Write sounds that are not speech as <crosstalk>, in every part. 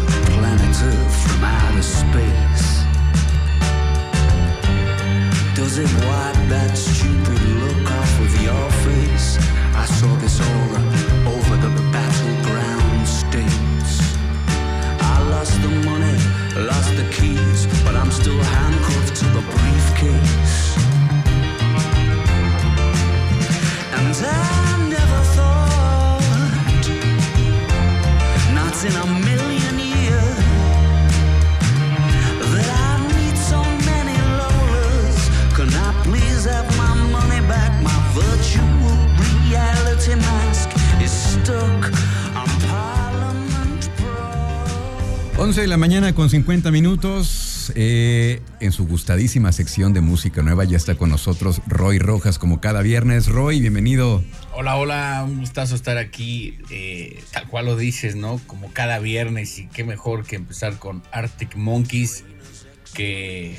from outer space. Does it wipe that stupid look off of your face? I saw this aura. 11 de la mañana con 50 minutos. Eh, en su gustadísima sección de música nueva ya está con nosotros Roy Rojas como cada viernes. Roy, bienvenido. Hola, hola, un gustazo estar aquí. Eh, tal cual lo dices, ¿no? Como cada viernes y qué mejor que empezar con Arctic Monkeys que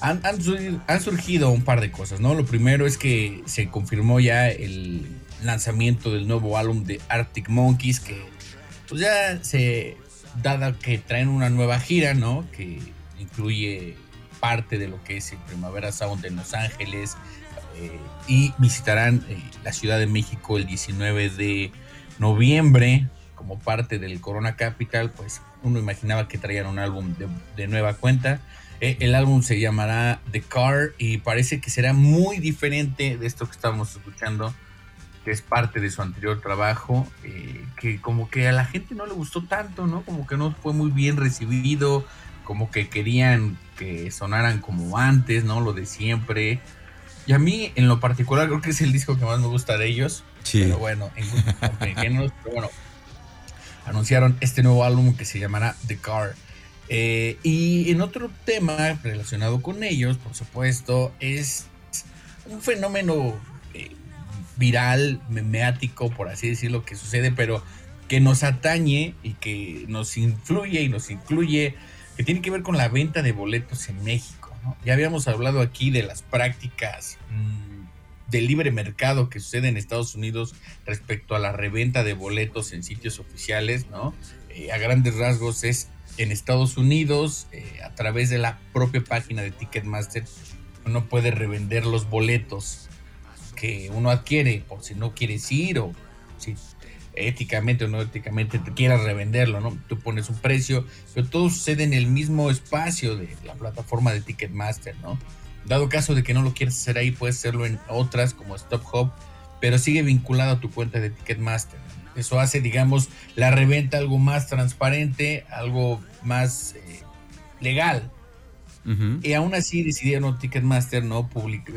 han, han surgido un par de cosas, ¿no? Lo primero es que se confirmó ya el lanzamiento del nuevo álbum de Arctic Monkeys que pues ya se dada que traen una nueva gira, ¿no? Que incluye parte de lo que es el Primavera Sound en Los Ángeles eh, y visitarán eh, la Ciudad de México el 19 de noviembre como parte del Corona Capital, pues uno imaginaba que traían un álbum de, nueva cuenta. Eh, el álbum se llamará The Car y parece que será muy diferente de esto que estamos escuchando que es parte de su anterior trabajo, eh, que como que a la gente no le gustó tanto, ¿no? Como que no fue muy bien recibido, como que querían que sonaran como antes, ¿no? Lo de siempre. Y a mí, en lo particular, creo que es el disco que más me gusta de ellos. Sí. Pero bueno, en, <laughs> pero bueno, anunciaron este nuevo álbum que se llamará The Car. Eh, y en otro tema relacionado con ellos, por supuesto, es un fenómeno viral, memeático, por así decirlo, que sucede, pero que nos atañe y que nos influye y nos incluye, que tiene que ver con la venta de boletos en México. Ya habíamos hablado aquí de las prácticas mm, del libre mercado que sucede en Estados Unidos respecto a la reventa de boletos en sitios oficiales, ¿no? Eh, a grandes rasgos es en Estados Unidos, eh, a través de la propia página de Ticketmaster, uno puede revender los boletos que uno adquiere por si no quieres ir o si éticamente o no éticamente te quieras revenderlo, ¿no? Tú pones un precio, pero todo sucede en el mismo espacio de la plataforma de Ticketmaster, ¿no? Dado caso de que no lo quieras hacer ahí, puedes hacerlo en otras como Stop Hub, pero sigue vinculado a tu cuenta de Ticketmaster. Eso hace, digamos, la reventa algo más transparente, algo más eh, legal, y aún así decidieron Ticketmaster no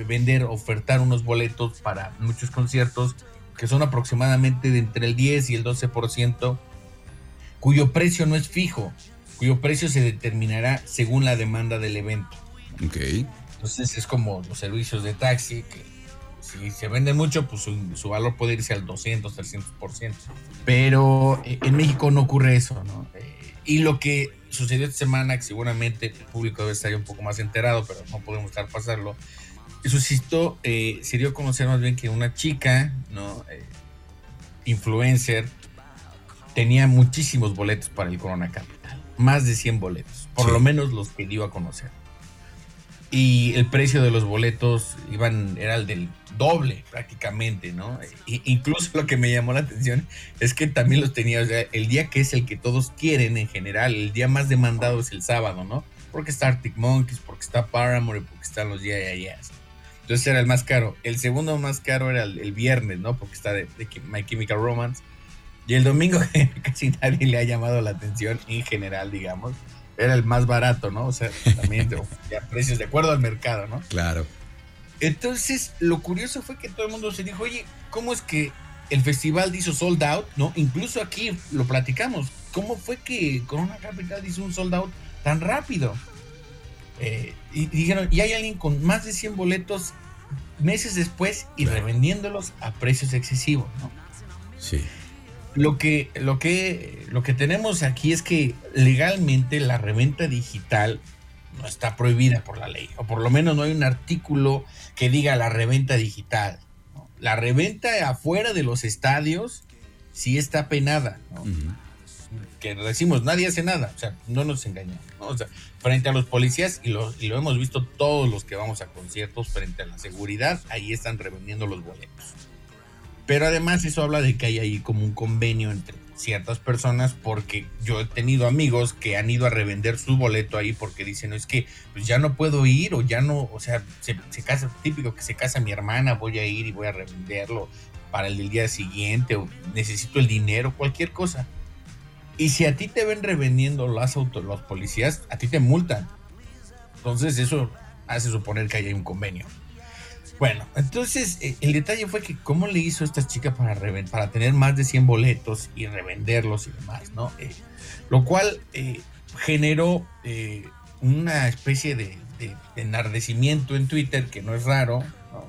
vender, ofertar unos boletos para muchos conciertos que son aproximadamente de entre el 10 y el 12%, cuyo precio no es fijo, cuyo precio se determinará según la demanda del evento. Ok. Entonces es como los servicios de taxi, que si se vende mucho, pues su, valor puede irse al 200, 300%. Pero eh, en México no ocurre eso, ¿no? Eh, y lo que sucedió esta semana, que seguramente el público debe estar un poco más enterado, pero no podemos estar pasarlo. Suscitó, eh, se dio a conocer más bien que una chica, ¿no? Eh, influencer, tenía muchísimos boletos para el Corona Capital. Más de 100 boletos, por lo menos los que dio a conocer y el precio de los boletos iban era el del doble prácticamente, ¿no? incluso lo que me llamó la atención es que también los tenía, o sea, el día que es el que todos quieren en general, el día más demandado es el sábado, ¿no? Porque está Arctic Monkeys, porque está Paramore, porque están los Yeah, Yeah, Entonces era el más caro. El segundo más caro era el, viernes, ¿no? Porque está de, de, My Chemical Romance. Y el domingo <laughs> casi nadie le ha llamado la atención en general, digamos era el más barato, ¿no? O sea, también de, <laughs> precios de acuerdo al mercado, ¿no? Claro. Entonces, lo curioso fue que todo el mundo se dijo, oye, ¿cómo es que el festival hizo sold out? ¿No? Incluso aquí lo platicamos. ¿Cómo fue que Corona Capital hizo un sold out tan rápido? Eh, y dijeron, y hay alguien con más de 100 boletos meses después y revendiéndolos a precios excesivos, ¿no? Sí. Lo que, lo, que, lo que tenemos aquí es que legalmente la reventa digital no está prohibida por la ley, o por lo menos no hay un artículo que diga la reventa digital. La reventa afuera de los estadios sí está penada. que decimos, nadie hace nada, o sea, no nos engañamos, O sea, frente a los policías, y lo, y lo hemos visto todos los que vamos a conciertos, frente a la seguridad, ahí están revendiendo los boletos. Pero además eso habla de que hay ahí como un convenio entre ciertas personas porque yo he tenido amigos que han ido a revender su boleto ahí porque dicen, no, es que pues ya no puedo ir o ya no, o sea, se, casa, típico que se casa mi hermana, voy a ir y voy a revenderlo para el día siguiente o necesito el dinero, cualquier cosa. Y si a ti te ven revendiendo los autos, los policías, a ti te multan. Entonces eso hace suponer que hay un convenio. Bueno, entonces eh, el detalle fue que cómo le hizo esta chica para, para tener más de 100 boletos y revenderlos y demás, ¿no? Eh, lo cual eh, generó una especie de, enardecimiento en Twitter, que no es raro, ¿no?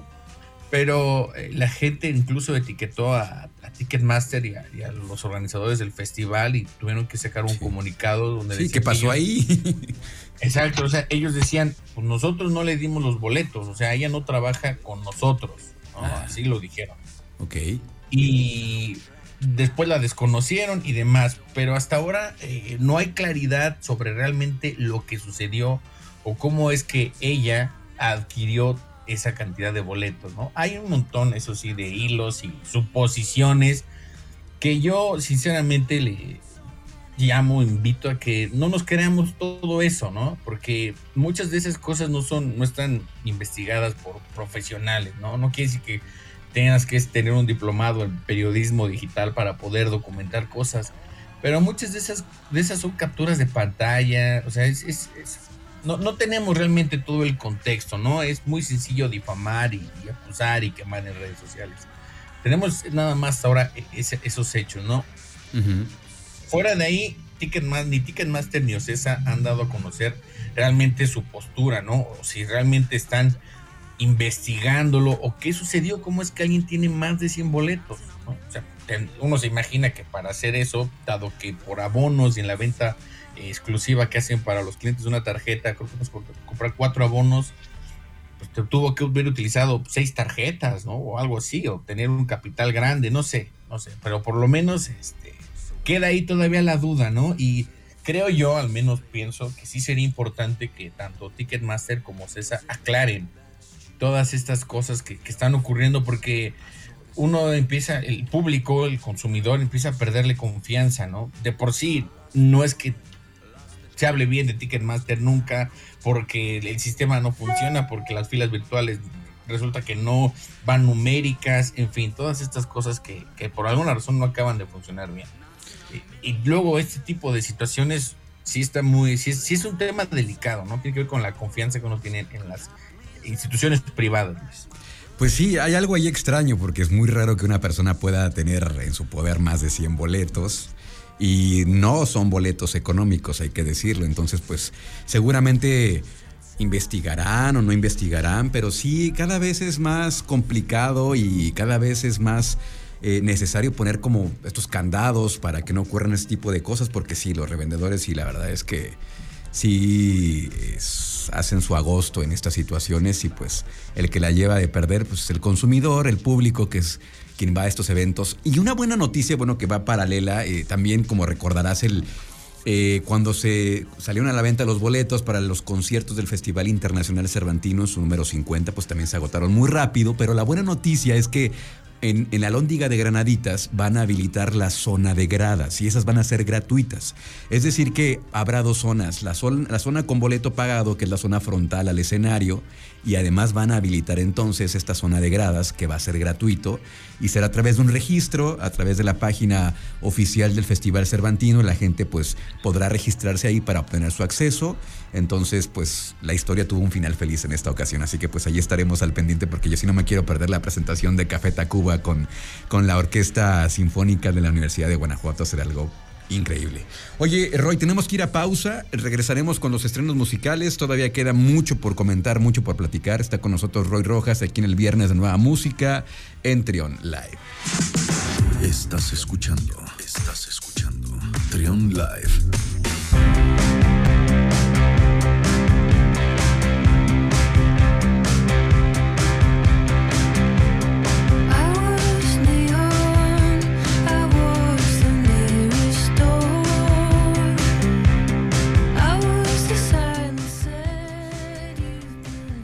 Pero la gente incluso etiquetó a, Ticketmaster y a, los organizadores del festival y tuvieron que sacar un comunicado donde... Sí, ¿qué pasó ahí? <laughs> Exacto, o sea, ellos decían, pues nosotros no le dimos los boletos, o sea, ella no trabaja con nosotros, ah. así lo dijeron. Ok. Y después la desconocieron y demás, pero hasta ahora eh, no hay claridad sobre realmente lo que sucedió o cómo es que ella adquirió esa cantidad de boletos, ¿no? Hay un montón, eso sí, de hilos y suposiciones que yo sinceramente le, llamo, invito a que no nos creamos todo eso, ¿no? Porque muchas de esas cosas no son, no están investigadas por profesionales, ¿no? No quiere decir que tengas que tener un diplomado en periodismo digital para poder documentar cosas. Pero muchas de esas, de esas son capturas de pantalla, o sea, es, no, no, tenemos realmente todo el contexto, ¿no? Es muy sencillo difamar y, acusar y quemar en redes sociales. Tenemos nada más ahora e, esos hechos, ¿no? Fuera de ahí, Ticketmaster, ni Ticketmaster ni Ocesa han dado a conocer realmente su postura, ¿no? O si realmente están investigándolo o qué sucedió, cómo es que alguien tiene más de 100 boletos, ¿no? O sea, uno se imagina que para hacer eso, dado que por abonos y en la venta exclusiva que hacen para los clientes de una tarjeta, creo que comprar cuatro abonos, pues te tuvo que haber utilizado seis tarjetas, ¿no? O algo así, o tener un capital grande, no sé, no sé, pero por lo menos este, queda ahí todavía la duda, ¿no? Y creo yo, al menos pienso, que sí sería importante que tanto Ticketmaster como César aclaren todas estas cosas que, están ocurriendo porque uno empieza, el público, el consumidor empieza a perderle confianza, ¿no? De por sí, no es que se hable bien de Ticketmaster nunca porque el sistema no funciona, porque las filas virtuales resulta que no van numéricas, en fin, todas estas cosas que, que por alguna razón no acaban de funcionar bien y, luego este tipo de situaciones sí está muy, sí es, un tema delicado, ¿no? Tiene que ver con la confianza que uno tiene en las instituciones privadas. Pues sí, hay algo ahí extraño porque es muy raro que una persona pueda tener en su poder más de 100 boletos y no son boletos económicos, hay que decirlo. Entonces, pues seguramente investigarán o no investigarán, pero sí, cada vez es más complicado y cada vez es más eh, necesario poner como estos candados para que no ocurran ese tipo de cosas, porque sí, los revendedores y la verdad es que sí hacen su agosto en estas situaciones y pues el que la lleva de perder pues es el consumidor, el público que es quien va a estos eventos. Y una buena noticia, bueno, que va paralela, eh, también como recordarás el... Eh, cuando se salieron a la venta los boletos para los conciertos del Festival Internacional Cervantino, su número 50, pues también se agotaron muy rápido, pero la buena noticia es que en, la Lóndiga de Granaditas van a habilitar la zona de gradas y esas van a ser gratuitas. Es decir, que habrá dos zonas, la, zona con boleto pagado, que es la zona frontal al escenario, y además van a habilitar entonces esta zona de gradas que va a ser gratuito y será a través de un registro, a través de la página oficial del Festival Cervantino, la gente pues podrá registrarse ahí para obtener su acceso. Entonces, pues la historia tuvo un final feliz en esta ocasión, así que pues allí estaremos al pendiente porque yo sí no me quiero perder la presentación de Café Tacuba con, con la Orquesta Sinfónica de la Universidad de Guanajuato, será algo increíble. Oye, Roy, tenemos que ir a pausa. Regresaremos con los estrenos musicales. Todavía queda mucho por comentar, mucho por platicar. Está con nosotros Roy Rojas aquí en el viernes de Nueva Música en Trion Live. Estás escuchando. Estás escuchando. Trion Live.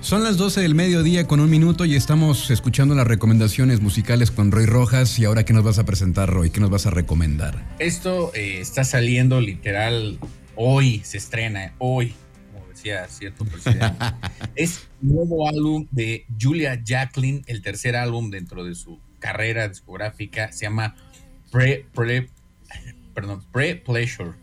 Son las 12 del mediodía con un minuto y estamos escuchando las recomendaciones musicales con Roy Rojas. ¿Y ahora qué nos vas a presentar, Roy? ¿Qué nos vas a recomendar? Esto eh, está saliendo literal hoy, se estrena, hoy, como decía cierto presidente. <laughs> es nuevo álbum de Julia Jacqueline, el tercer álbum dentro de su carrera discográfica. Se llama Pre, Pre, perdón, Pre Pleasure.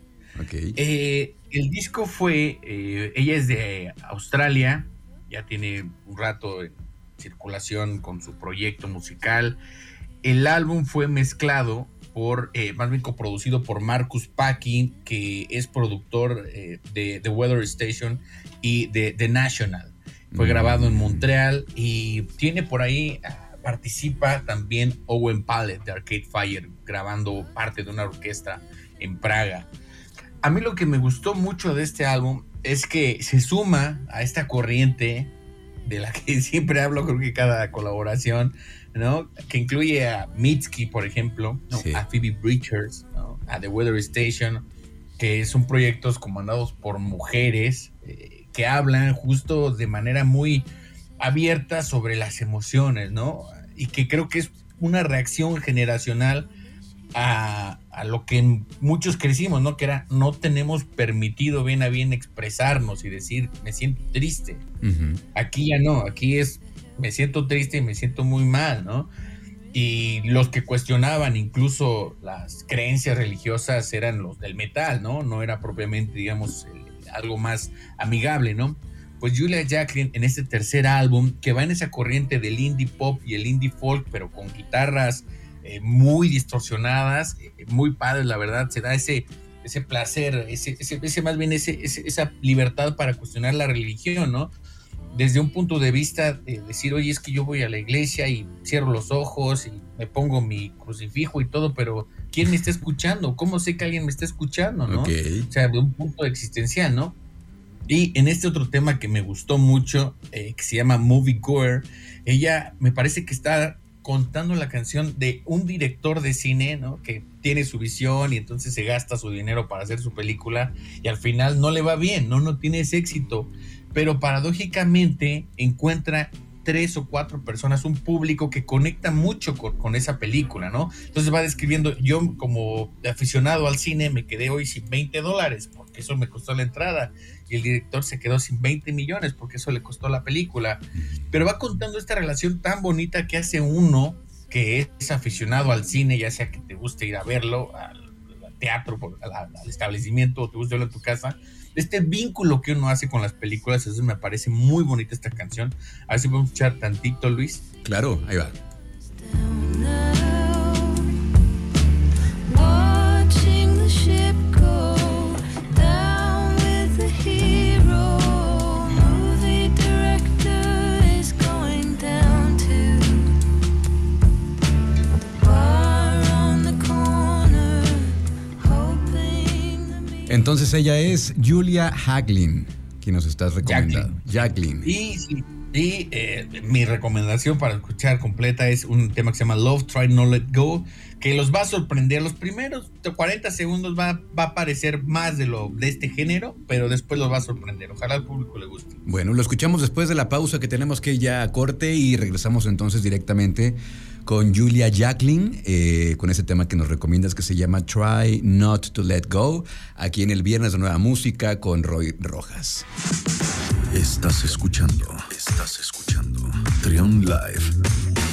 Okay. Eh, el disco fue, eh, ella es de Australia, ya tiene un rato en circulación con su proyecto musical. El álbum fue mezclado por, eh, más bien coproducido por Marcus Packing, que es productor eh, de The Weather Station y de The National. Fue grabado en Montreal y tiene por ahí, ah, participa también Owen Pallet de Arcade Fire, grabando parte de una orquesta en Praga. A mí lo que me gustó mucho de este álbum es que se suma a esta corriente de la que <laughs> siempre hablo, creo que cada colaboración, ¿no? Que incluye a Mitski, por ejemplo, ¿no? Sí. a Phoebe Bridgers, ¿no? a The Weather Station, que son proyectos comandados por mujeres eh, que hablan justo de manera muy abierta sobre las emociones, ¿no? Y que creo que es una reacción generacional a, a, lo que muchos crecimos, ¿no? Que era, no tenemos permitido bien a bien expresarnos y decir, me siento triste. Uh -huh. Aquí ya no, aquí es, me siento triste y me siento muy mal, ¿no? Y los que cuestionaban incluso las creencias religiosas eran los del metal, ¿no? No era propiamente, digamos, algo más amigable, ¿no? Pues Julia Jacqueline en este tercer álbum, que va en esa corriente del indie pop y el indie folk, pero con guitarras eh, muy distorsionadas, eh, muy padres, la verdad, se da ese, ese placer, ese, ese, ese más bien ese, esa libertad para cuestionar la religión, ¿no? Desde un punto de vista de decir, oye, es que yo voy a la iglesia y cierro los ojos y me pongo mi crucifijo y todo, pero ¿quién me está escuchando? ¿Cómo sé que alguien me está escuchando, no? Okay. O sea, de un punto existencial, ¿no? Y en este otro tema que me gustó mucho, eh, que se llama Movie Gore, ella me parece que está contando la canción de un director de cine, ¿no? Que tiene su visión y entonces se gasta su dinero para hacer su película y al final no le va bien, ¿no? No tiene ese éxito. Pero paradójicamente encuentra tres o cuatro personas, un público que conecta mucho con, esa película, ¿no? Entonces va describiendo, yo como aficionado al cine me quedé hoy sin 20 dólares, porque eso me costó la entrada, y el director se quedó sin 20 millones, porque eso le costó la película. Pero va contando esta relación tan bonita que hace uno que es aficionado al cine, ya sea que te guste ir a verlo, al, al teatro, al, al establecimiento, o te guste verlo en tu casa, este vínculo que uno hace con las películas, eso me parece muy bonita esta canción. A ver si podemos escuchar tantito, Luis. Claro, ahí va. Entonces ella es Julia Haglin, quien nos estás recomendando. Jacqueline. Y, y eh, mi recomendación para escuchar completa es un tema que se llama Love, Try Not Let Go, que los va a sorprender. Los primeros 40 segundos va, va a parecer más de, lo, de este género, pero después los va a sorprender. Ojalá al público le guste. Bueno, lo escuchamos después de la pausa que tenemos que ya a corte y regresamos entonces directamente con Julia Jacqueline, eh, con ese tema que nos recomiendas que se llama Try Not to Let Go, aquí en el Viernes de Nueva Música con Roy Rojas. Estás escuchando, estás escuchando Trion Live.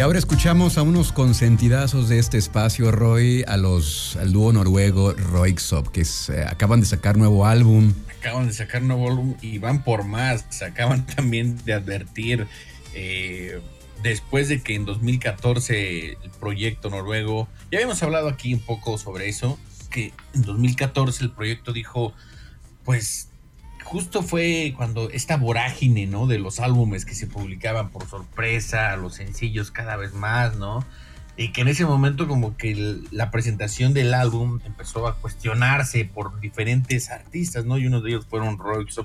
Y ahora escuchamos a unos consentidazos de este espacio, Roy, a los, al dúo noruego Roixop, que eh, acaban de sacar nuevo álbum. acaban de sacar nuevo álbum y van por más. Se acaban <laughs> también de advertir eh, después de que en 2014 el proyecto noruego, ya habíamos hablado aquí un poco sobre eso, que en 2014 el proyecto dijo, pues justo fue cuando esta vorágine, ¿no? De los álbumes que se publicaban por sorpresa, los sencillos cada vez más, ¿no? Y que en ese momento como que la presentación del álbum empezó a cuestionarse por diferentes artistas, ¿no? Y uno de ellos fueron Royce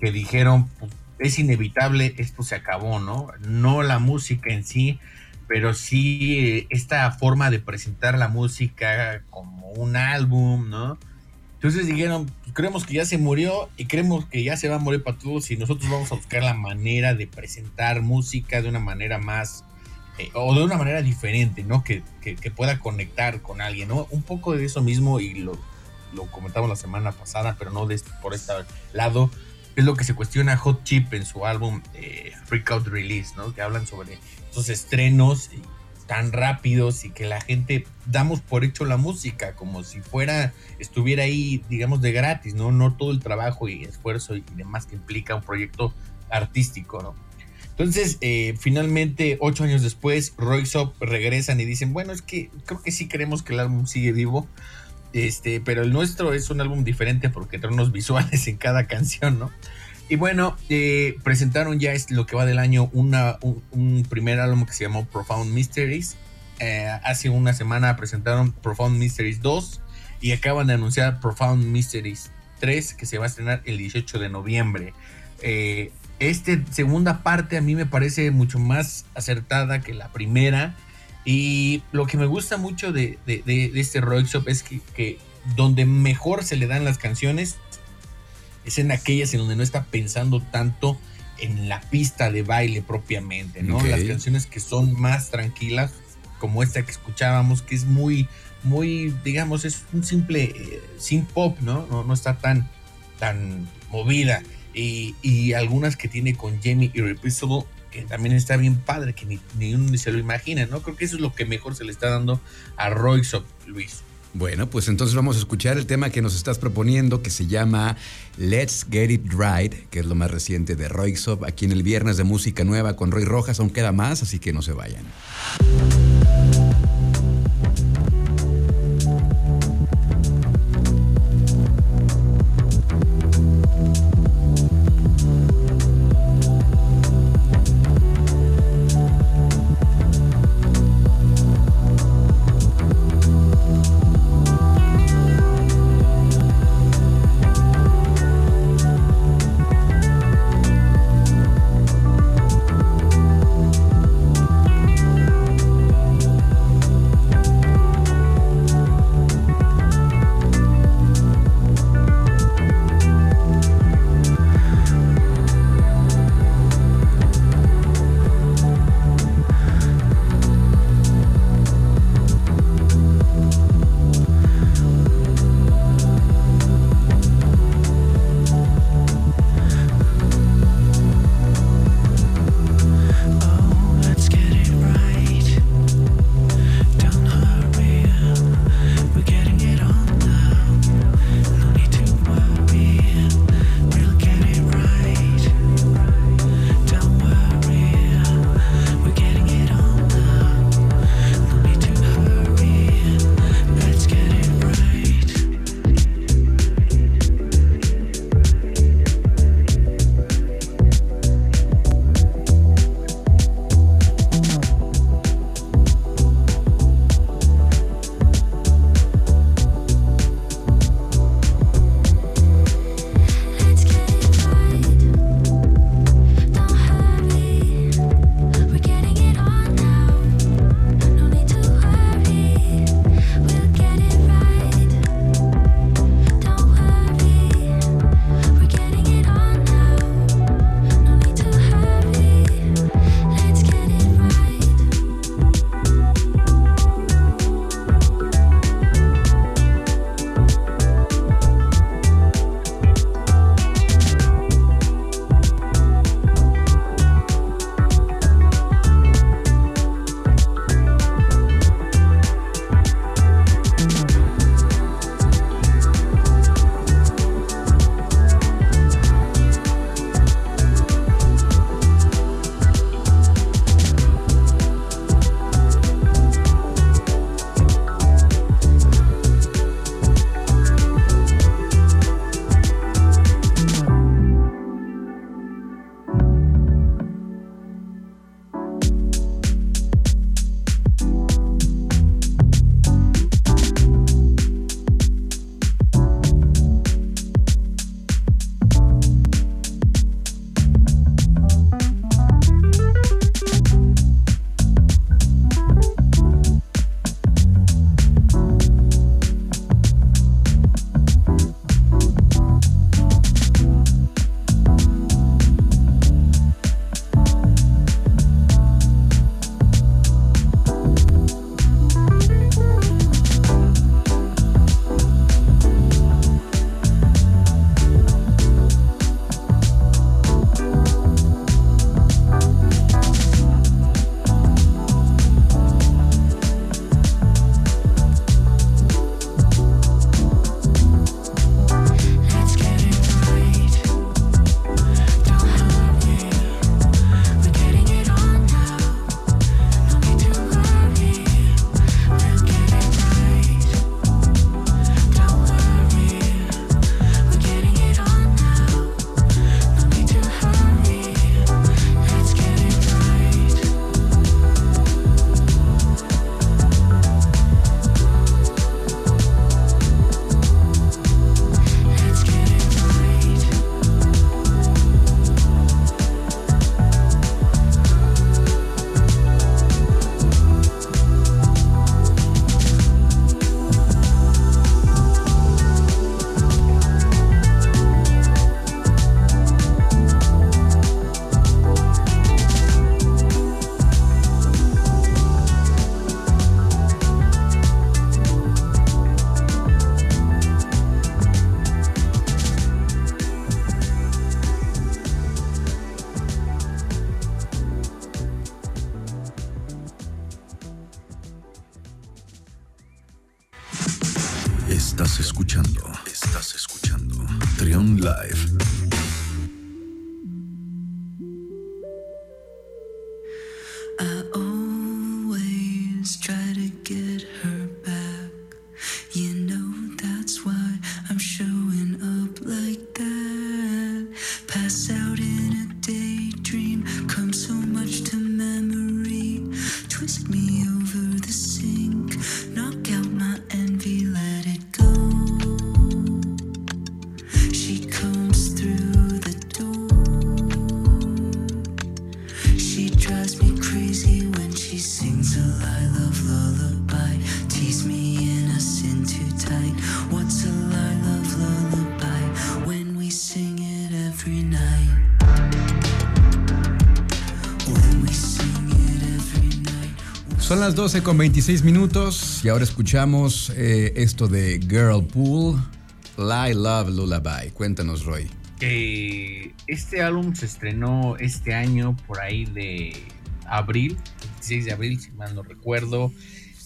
que dijeron, pues, es inevitable, esto se acabó, ¿no? No la música en sí, pero sí eh, esta forma de presentar la música como un álbum, ¿no? Entonces dijeron, creemos que ya se murió y creemos que ya se va a morir para todos y nosotros vamos a buscar la manera de presentar música de una manera más eh, o de una manera diferente, ¿no? Que, que- pueda conectar con alguien, ¿no? Un poco de eso mismo y lo, lo comentamos la semana pasada, pero no de este- por este lado, es lo que se cuestiona Hot Chip en su álbum eh, Freak Release, ¿no? Que hablan sobre esos estrenos eh, tan rápidos y que la gente damos por hecho la música como si fuera estuviera ahí digamos de gratis no no todo el trabajo y esfuerzo y demás que implica un proyecto artístico no entonces eh, finalmente ocho años después Royce regresan y dicen bueno es que creo que sí queremos que el álbum sigue vivo este pero el nuestro es un álbum diferente porque trae unos visuales en cada canción no y bueno, eh, presentaron ya lo que va del año una, un, primer álbum que se llamó Profound Mysteries. Eh, hace una semana presentaron Profound Mysteries 2 y acaban de anunciar Profound Mysteries 3 que se va a estrenar el 18 de noviembre. Eh, esta segunda parte a mí me parece mucho más acertada que la primera y lo que me gusta mucho de, de, de, de este Roixop es que, que donde mejor se le dan las canciones es en aquellas en donde no está pensando tanto en la pista de baile propiamente, ¿no? Las canciones que son más tranquilas, como esta que escuchábamos, que es muy, muy, digamos, es un simple eh, synth pop, ¿no? ¿no? No está tan, tan movida. Y, y algunas que tiene con Jamie Irreplaceable, que también está bien padre, que ni, ni uno ni se lo imagina, ¿no? Creo que eso es lo que mejor se le está dando a Royce Luis. Bueno, pues entonces vamos a escuchar el tema que nos estás proponiendo, que se llama Let's Get It Right, que es lo más reciente de Roixop, aquí en el Viernes de Música Nueva con Roy Rojas, aún queda más, así que no se vayan. Trion Live. 12 con 26 minutos y ahora escuchamos eh, esto de Girl Pool, Lie Love Lullaby. Cuéntanos, Roy. Eh, este álbum se estrenó este año por ahí de abril, 26 de abril, si mal no recuerdo.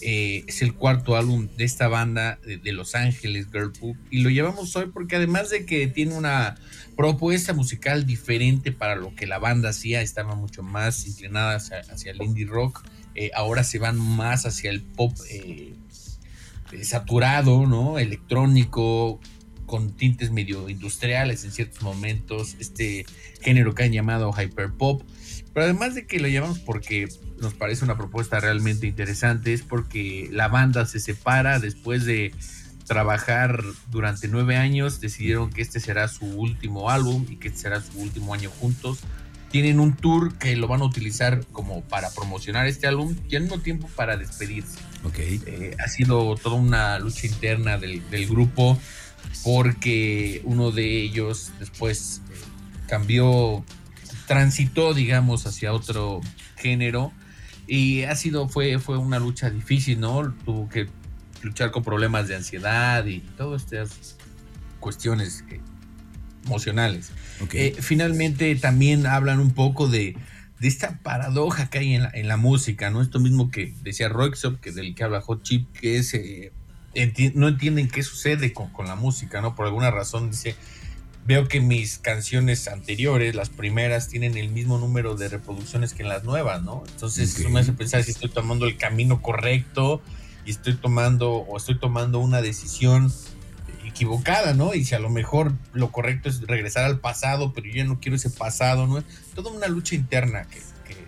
Eh, es el cuarto álbum de esta banda de, Los Ángeles, Girlpool, y lo llevamos hoy porque además de que tiene una propuesta musical diferente para lo que la banda hacía, estaba mucho más inclinada hacia, el indie rock, eh, ahora se van más hacia el pop eh, saturado, ¿no? Electrónico, con tintes medio industriales en ciertos momentos, este género que han llamado hyperpop. Pero además de que lo llamamos porque nos parece una propuesta realmente interesante, es porque la banda se separa después de trabajar durante nueve años, decidieron que este será su último álbum y que este será su último año juntos. Tienen un tour que lo van a utilizar como para promocionar este álbum y al mismo tiempo para despedirse. Ok. Eh, ha sido toda una lucha interna del, del grupo porque uno de ellos después eh, cambió, transitó, digamos, hacia otro género y ha sido, fue, fue una lucha difícil, ¿no? Tuvo que luchar con problemas de ansiedad y todas estas cuestiones emocionales. Ok. Eh, finalmente también hablan un poco de, de esta paradoja que hay en la, en la música, ¿no? Esto mismo que decía Roixop, que del que habla Hot Chip, que es eh, enti- no entienden qué sucede con, con la música, ¿no? Por alguna razón dice, veo que mis canciones anteriores, las primeras, tienen el mismo número de reproducciones que en las nuevas, ¿no? Entonces Ok. eso me hace pensar si estoy tomando el camino correcto y estoy tomando o estoy tomando una decisión equivocada, ¿no? Y si a lo mejor lo correcto es regresar al pasado, pero yo ya no quiero ese pasado, ¿no? Toda una lucha interna que, que-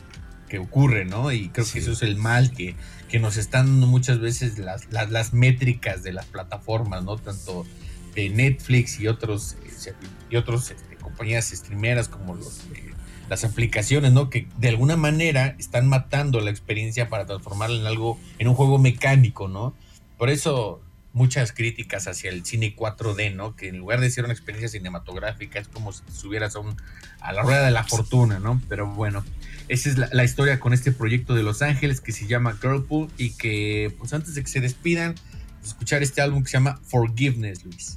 que ocurre, ¿no? Y creo Sí. que eso es el mal que, que nos están dando muchas veces las, las, las métricas de las plataformas, ¿no? Tanto de Netflix y otros se- y otros este, compañías streameras como los eh, las aplicaciones, ¿no? Que de alguna manera están matando la experiencia para transformarla en algo, en un juego mecánico, ¿no? Por eso muchas críticas hacia el cine 4D, ¿no? Que en lugar de ser una experiencia cinematográfica es como si te subieras a la rueda de la fortuna, ¿no? Pero bueno, esa es la, la historia con este proyecto de Los Ángeles que se llama Girlpool y que, pues antes de que se despidan, escuchar este álbum que se llama Forgiveness, Luis.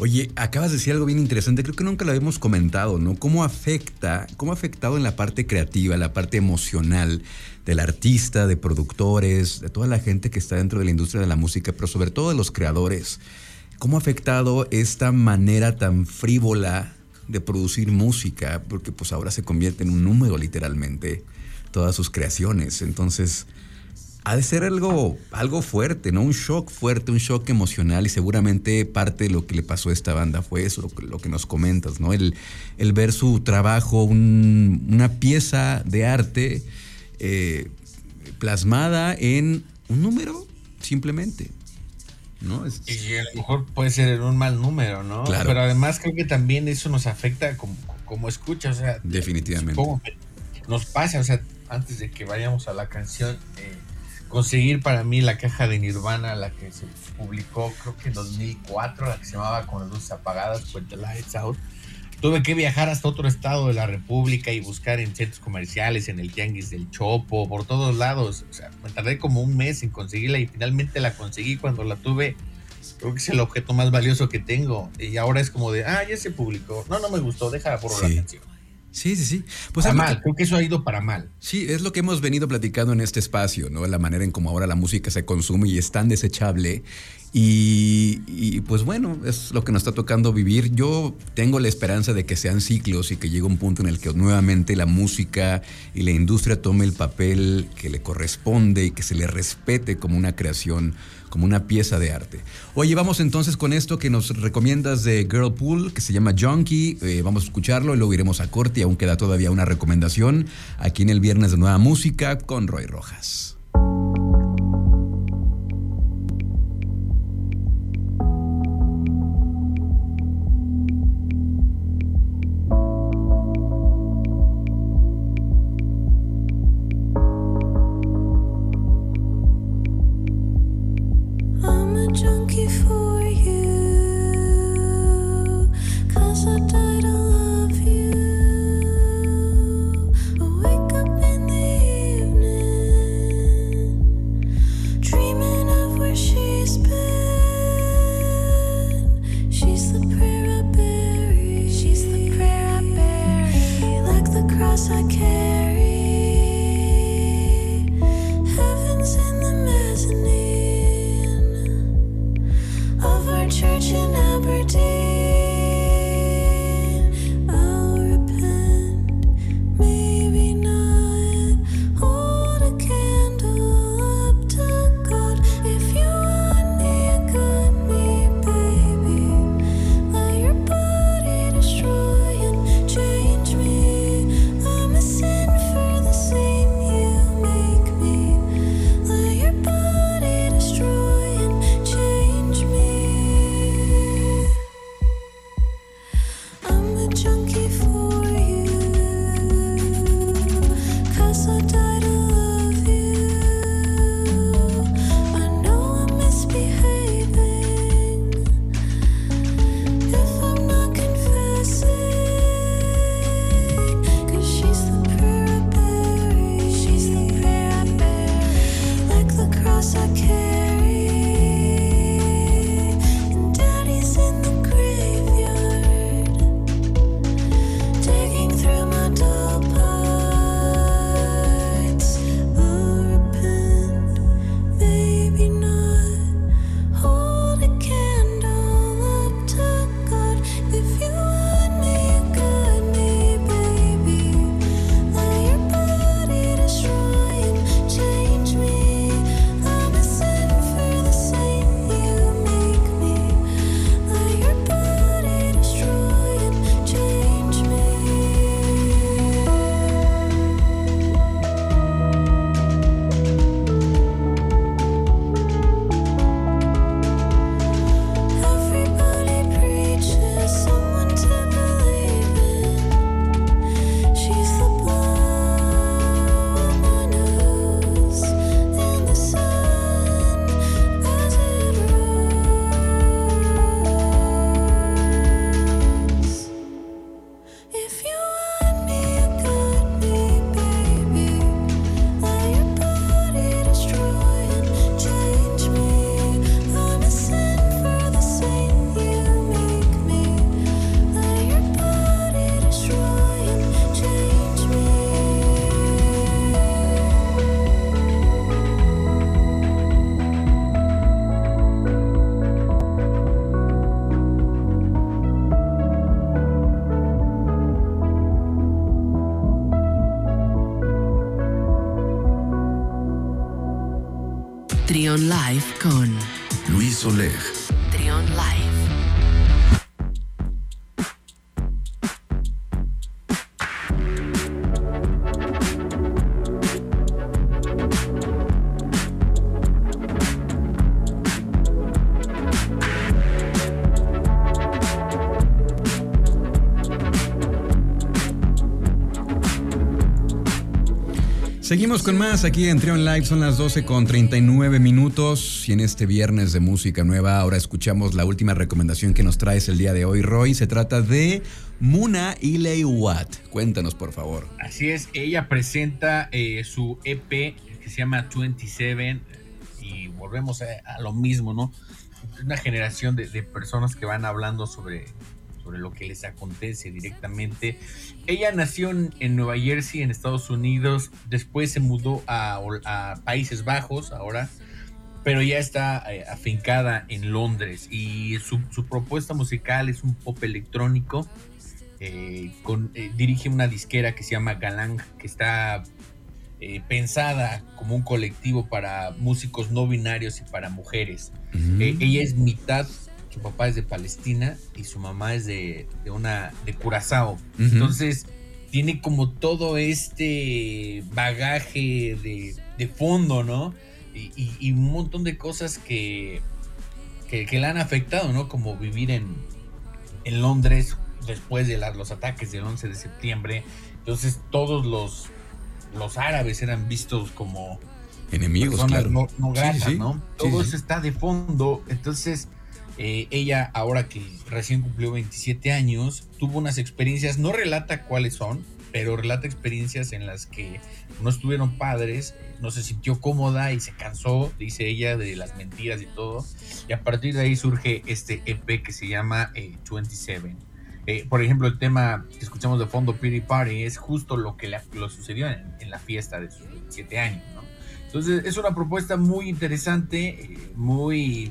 Oye, acabas de decir algo bien interesante, creo que nunca lo habíamos comentado, ¿no? ¿Cómo afecta, cómo ha afectado en la parte creativa, la parte emocional del artista, de productores, de toda la gente que está dentro de la industria de la música, pero sobre todo de los creadores? ¿Cómo ha afectado esta manera tan frívola de producir música? Porque pues ahora se convierte en un número literalmente todas sus creaciones. Entonces, ha de ser algo, algo fuerte, ¿no? Un shock fuerte, un shock emocional y seguramente parte de lo que le pasó a esta banda fue eso, lo que, lo que nos comentas, ¿no? El, el ver su trabajo, un- una pieza de arte eh, plasmada en un número, simplemente, ¿no? Es- Y a lo mejor puede ser en un mal número, ¿no? Claro. Pero además creo que también eso nos afecta como, como escucha, o sea, Definitivamente. supongo que nos pasa, o sea, antes de que vayamos a la canción, eh, conseguir para mí la caja de Nirvana, la que se publicó creo que en 2004, la que se llamaba Con las luces apagadas, With the Lights Out. Tuve que viajar hasta otro estado de la República y buscar en centros comerciales, en el Tianguis del Chopo, por todos lados. O sea, me tardé como un mes en conseguirla y finalmente la conseguí cuando la tuve. Creo que es el objeto más valioso que tengo. Y ahora es como de, ah, ya se publicó. No, no me gustó, deja Sí. la canción. Sí, sí, sí. Pues para mal, que- creo que eso ha ido para mal. Sí, es lo que hemos venido platicando en este espacio, ¿no? La manera en cómo ahora la música se consume y es tan desechable Y, y, pues bueno, es lo que nos está tocando vivir. Yo tengo la esperanza de que sean ciclos y que llegue un punto en el que nuevamente la música y la industria tome el papel que le corresponde y que se le respete como una creación, como una pieza de arte. Oye, vamos entonces con esto que nos recomiendas de Girl Pool, que se llama Junkie. Eh, vamos a escucharlo y luego iremos a corte y aún queda todavía una recomendación aquí en el Viernes de Nueva Música con Roy Rojas. Seguimos con más aquí en Trion Live, son las 12 con 39 minutos y en este viernes de música nueva ahora escuchamos la última recomendación que nos traes el día de hoy, Roy. Se trata de Muna Iley Watt. Cuéntanos, por favor. Así es, ella presenta eh, su EP que se llama 27 y volvemos a, lo mismo, ¿no? Una generación de personas que van hablando sobre, sobre lo que les acontece directamente. Ella nació en, Nueva Jersey, en Estados Unidos, después se mudó a, a Países Bajos, ahora, pero ya está eh, afincada en Londres y su, su propuesta musical es un pop electrónico. eh, con, eh, dirige una disquera que se llama Galang, que está eh, pensada como un colectivo para músicos no binarios y para mujeres. Eh, ella es mitad, su papá es de Palestina y su mamá es de, de una de Curazao. Entonces tiene como todo este bagaje de, de fondo, ¿no? Y, y- y un montón de cosas que, que, que la han afectado, ¿no? Como vivir en, en Londres después de los ataques del 11 de septiembre. Entonces todos los, los árabes eran vistos como Enemigos, claro. no, no Sí, gratas, sí, ¿no? sí, Todo eso está de fondo. Entonces, eh, ella, ahora que recién cumplió 27 años, tuvo unas experiencias, no relata cuáles son, pero relata experiencias en las que no estuvieron padres, no se sintió cómoda y se cansó, dice ella, de las mentiras y todo. Y a partir de ahí surge este EP que se llama eh, 27. Eh, por ejemplo, el tema que escuchamos de fondo, Pretty Party, es justo lo que le lo sucedió en, en la fiesta de sus 27 años, ¿no? Entonces es una propuesta muy interesante, eh, muy,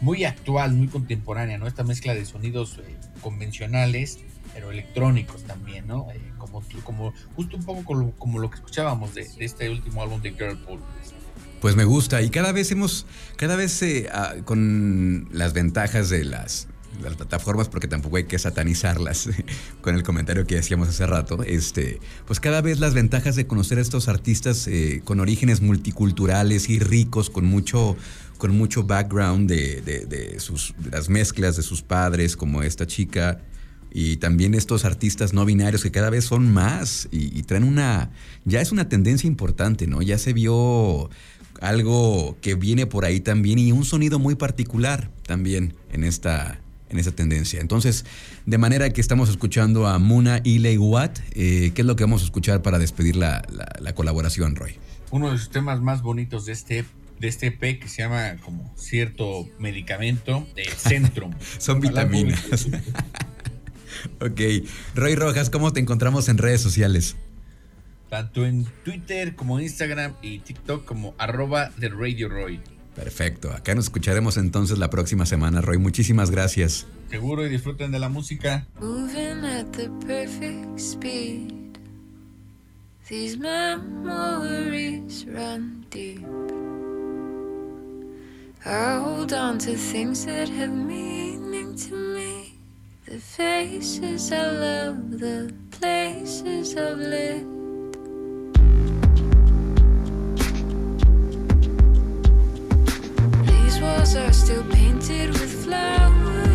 muy actual, muy contemporánea, ¿no? Esta mezcla de sonidos eh, convencionales, pero electrónicos también, ¿no? Eh, como, como justo un poco como, lo que escuchábamos de, este último álbum de Girl Pool. Pues me gusta y cada vez hemos, cada vez eh, ah, con las ventajas de las, las plataformas, porque tampoco hay que satanizarlas, <laughs> con el comentario que hacíamos hace rato, este, pues cada vez las ventajas de conocer a estos artistas con orígenes multiculturales y ricos, con mucho, con mucho background de, de- de sus, las mezclas de sus padres, como esta chica, y también estos artistas no binarios que cada vez son más y, y traen una, ya es una tendencia importante, ¿no? Ya se vio algo que viene por ahí también y un sonido muy particular también en esta, en esta tendencia. Entonces, de manera que estamos escuchando a Muna Iley Watt, eh, ¿qué es lo que vamos a escuchar para despedir la, la- la colaboración, Roy? Uno de sus temas más bonitos de este, de este EP que se llama como cierto medicamento de Centrum. <laughs> Son vitaminas. <laughs> ok. Roy Rojas, ¿cómo te encontramos en redes sociales? tanto en Twitter como Instagram y TikTok como arroba de Radio Roy. Perfecto. Acá nos escucharemos entonces la próxima semana, Roy. Muchísimas gracias. Seguro y disfruten de la música. Moving at the perfect speed. These memories run deep. I hold on to things that have meaning to me. The faces I love, the places I've lived. These walls are still painted with flowers